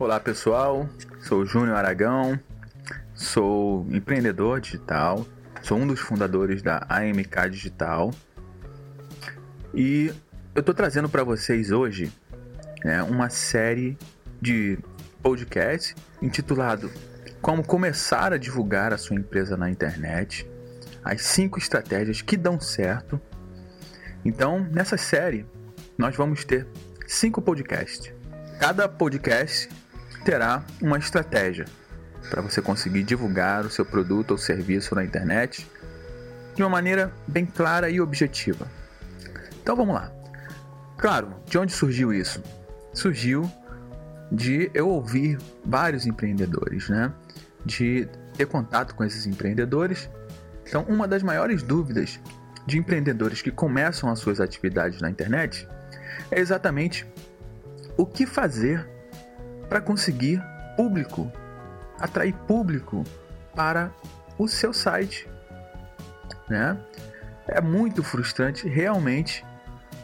Olá pessoal, sou Júnior Aragão, sou empreendedor digital, sou um dos fundadores da AMK Digital e eu estou trazendo para vocês hoje né, uma série de podcast intitulado Como Começar a Divulgar a Sua Empresa na Internet, as cinco estratégias que dão certo. Então, nessa série, nós vamos ter cinco podcasts. Cada podcast terá uma estratégia para você conseguir divulgar o seu produto ou serviço na internet de uma maneira bem clara e objetiva. Então vamos lá. Claro, de onde surgiu isso? Surgiu de eu ouvir vários empreendedores, né? De ter contato com esses empreendedores. Então, uma das maiores dúvidas de empreendedores que começam as suas atividades na internet é exatamente o que fazer para conseguir público, atrair público para o seu site, né? É muito frustrante realmente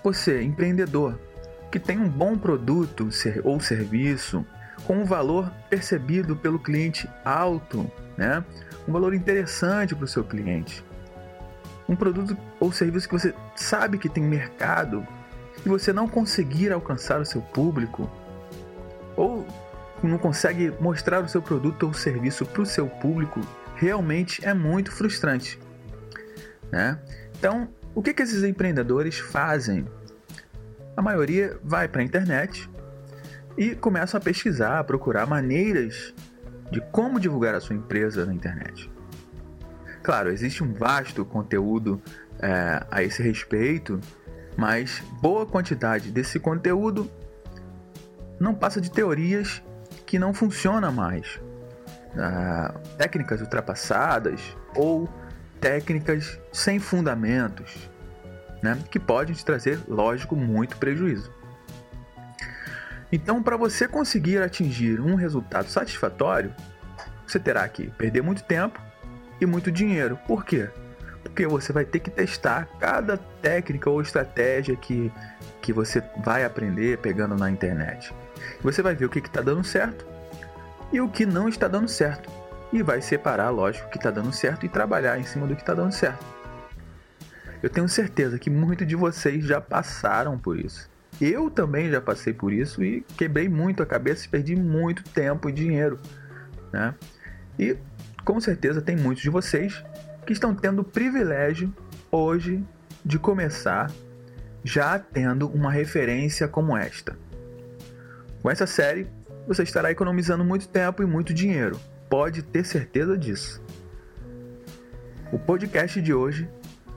você, empreendedor, que tem um bom produto ou serviço com um valor percebido pelo cliente alto, né? Um valor interessante para o seu cliente. Um produto ou serviço que você sabe que tem mercado e você não conseguir alcançar o seu público ou não consegue mostrar o seu produto ou serviço para o seu público, realmente é muito frustrante. Né? Então, o que, que esses empreendedores fazem? A maioria vai para a internet e começa a pesquisar, a procurar maneiras de como divulgar a sua empresa na internet. Claro, existe um vasto conteúdo é, a esse respeito, mas boa quantidade desse conteúdo não passa de teorias que não funcionam mais. Ah, técnicas ultrapassadas ou técnicas sem fundamentos, né, que podem te trazer, lógico, muito prejuízo. Então, para você conseguir atingir um resultado satisfatório, você terá que perder muito tempo e muito dinheiro. Por quê? Porque você vai ter que testar cada técnica ou estratégia que, que você vai aprender pegando na internet. Você vai ver o que está dando certo e o que não está dando certo. E vai separar, lógico, o que está dando certo e trabalhar em cima do que está dando certo. Eu tenho certeza que muitos de vocês já passaram por isso. Eu também já passei por isso e quebrei muito a cabeça e perdi muito tempo e dinheiro. Né? E com certeza tem muitos de vocês que estão tendo o privilégio hoje de começar já tendo uma referência como esta. Com essa série, você estará economizando muito tempo e muito dinheiro. Pode ter certeza disso. O podcast de hoje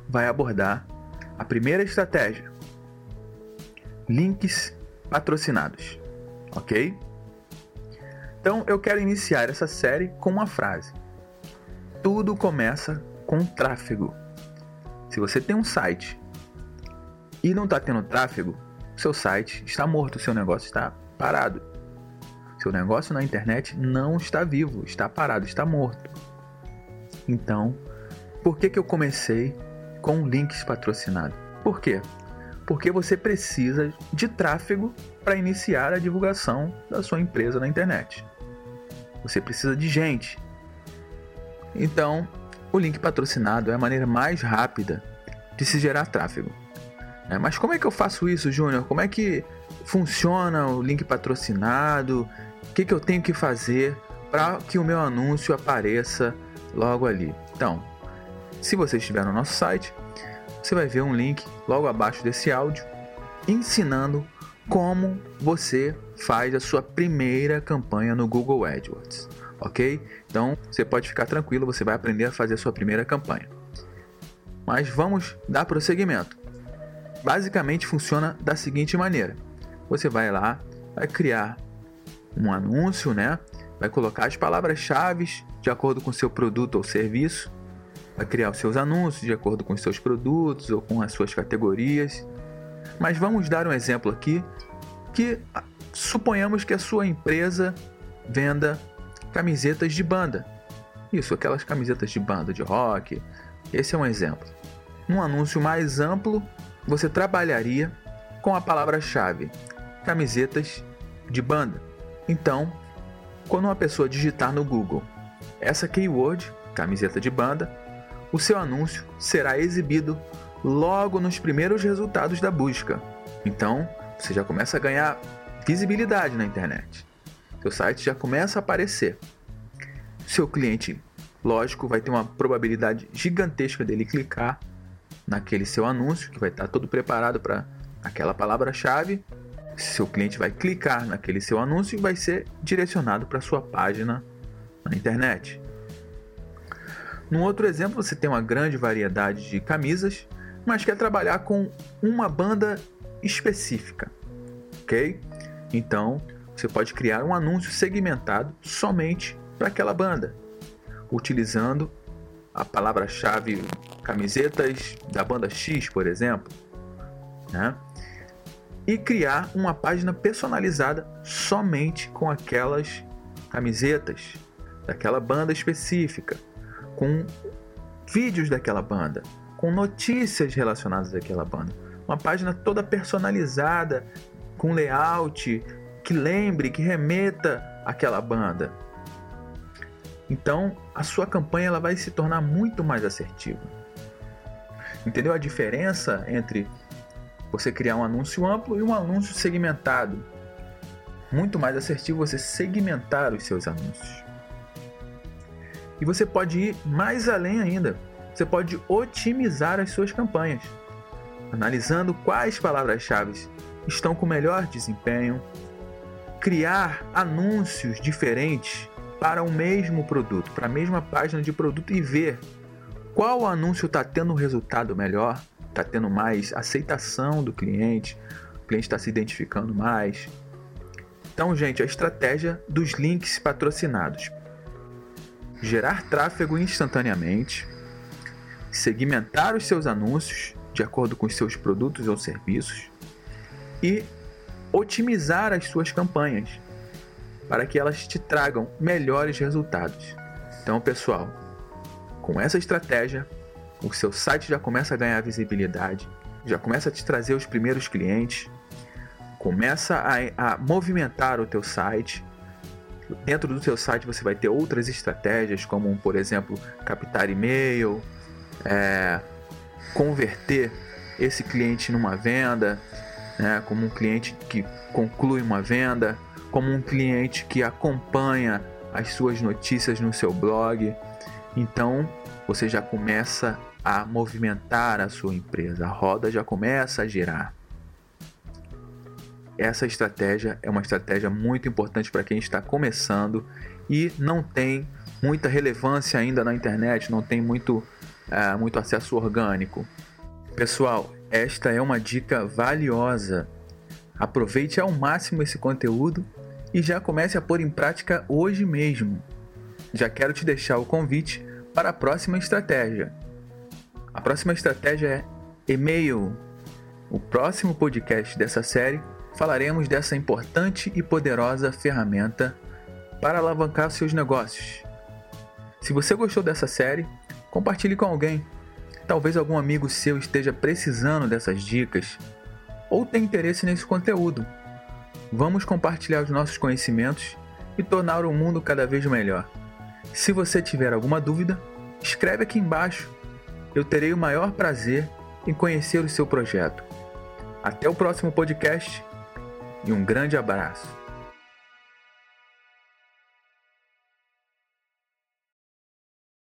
vai abordar a primeira estratégia: links patrocinados. Ok? Então eu quero iniciar essa série com uma frase: Tudo começa com tráfego. Se você tem um site e não está tendo tráfego, seu site está morto, seu negócio está parado. Seu negócio na internet não está vivo, está parado, está morto. Então, por que, que eu comecei com links patrocinados? Por quê? Porque você precisa de tráfego para iniciar a divulgação da sua empresa na internet. Você precisa de gente. Então, o link patrocinado é a maneira mais rápida de se gerar tráfego. É, mas como é que eu faço isso, Júnior? Como é que funciona o link patrocinado? O que, que eu tenho que fazer para que o meu anúncio apareça logo ali? Então, se você estiver no nosso site, você vai ver um link logo abaixo desse áudio ensinando como você faz a sua primeira campanha no Google AdWords, ok? Então você pode ficar tranquilo, você vai aprender a fazer a sua primeira campanha. Mas vamos dar prosseguimento. Basicamente funciona da seguinte maneira: você vai lá, vai criar um anúncio, né? Vai colocar as palavras-chave de acordo com o seu produto ou serviço, vai criar os seus anúncios de acordo com os seus produtos ou com as suas categorias. Mas vamos dar um exemplo aqui que ah, suponhamos que a sua empresa venda camisetas de banda. Isso, aquelas camisetas de banda de rock. Esse é um exemplo. Num anúncio mais amplo, você trabalharia com a palavra-chave camisetas de banda. Então, quando uma pessoa digitar no Google essa keyword, camiseta de banda, o seu anúncio será exibido logo nos primeiros resultados da busca. Então, você já começa a ganhar visibilidade na internet. Seu site já começa a aparecer. Seu cliente, lógico, vai ter uma probabilidade gigantesca dele clicar naquele seu anúncio, que vai estar todo preparado para aquela palavra-chave. Seu cliente vai clicar naquele seu anúncio e vai ser direcionado para sua página na internet. Num outro exemplo, você tem uma grande variedade de camisas, mas quer trabalhar com uma banda específica, ok? Então, você pode criar um anúncio segmentado somente para aquela banda, utilizando a palavra-chave camisetas da banda X, por exemplo, né? e criar uma página personalizada somente com aquelas camisetas daquela banda específica, com vídeos daquela banda, com notícias relacionadas àquela banda. Uma página toda personalizada, com layout que lembre, que remeta àquela banda. Então, a sua campanha ela vai se tornar muito mais assertiva. Entendeu a diferença entre você criar um anúncio amplo e um anúncio segmentado? Muito mais assertivo você segmentar os seus anúncios. E você pode ir mais além ainda. Você pode otimizar as suas campanhas, analisando quais palavras-chave estão com melhor desempenho, criar anúncios diferentes para o mesmo produto, para a mesma página de produto e ver qual anúncio está tendo um resultado melhor, está tendo mais aceitação do cliente, o cliente está se identificando mais. Então, gente, a estratégia dos links patrocinados gerar tráfego instantaneamente, segmentar os seus anúncios de acordo com os seus produtos ou serviços e otimizar as suas campanhas para que elas te tragam melhores resultados. Então, pessoal, com essa estratégia, o seu site já começa a ganhar visibilidade, já começa a te trazer os primeiros clientes, começa a, a movimentar o teu site, Dentro do seu site você vai ter outras estratégias, como, por exemplo, captar e-mail, é, converter esse cliente numa venda, né, como um cliente que conclui uma venda, como um cliente que acompanha as suas notícias no seu blog. Então você já começa a movimentar a sua empresa, a roda já começa a girar. Essa estratégia é uma estratégia muito importante para quem está começando e não tem muita relevância ainda na internet, não tem muito, uh, muito acesso orgânico. Pessoal, esta é uma dica valiosa. Aproveite ao máximo esse conteúdo e já comece a pôr em prática hoje mesmo. Já quero te deixar o convite para a próxima estratégia. A próxima estratégia é e-mail. O próximo podcast dessa série falaremos dessa importante e poderosa ferramenta para alavancar seus negócios. Se você gostou dessa série, compartilhe com alguém. Talvez algum amigo seu esteja precisando dessas dicas ou tenha interesse nesse conteúdo. Vamos compartilhar os nossos conhecimentos e tornar o mundo cada vez melhor. Se você tiver alguma dúvida, escreve aqui embaixo. Eu terei o maior prazer em conhecer o seu projeto. Até o próximo podcast e um grande abraço.